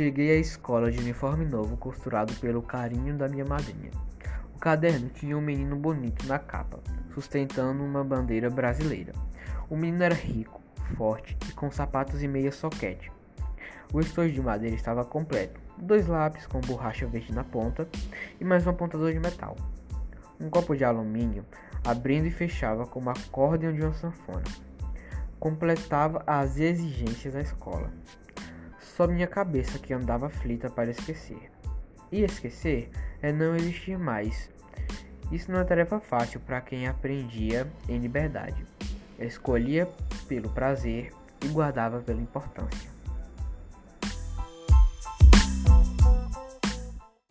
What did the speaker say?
Cheguei à escola de uniforme novo costurado pelo carinho da minha madrinha. O caderno tinha um menino bonito na capa, sustentando uma bandeira brasileira. O menino era rico, forte e com sapatos e meia soquete. O estojo de madeira estava completo, dois lápis com borracha verde na ponta e mais um apontador de metal. Um copo de alumínio abrindo e fechava como a acórdion de uma sanfona. Completava as exigências da escola. Só minha cabeça que andava aflita para esquecer. E esquecer é não existir mais. Isso não é tarefa fácil para quem aprendia em liberdade. Escolhia pelo prazer e guardava pela importância.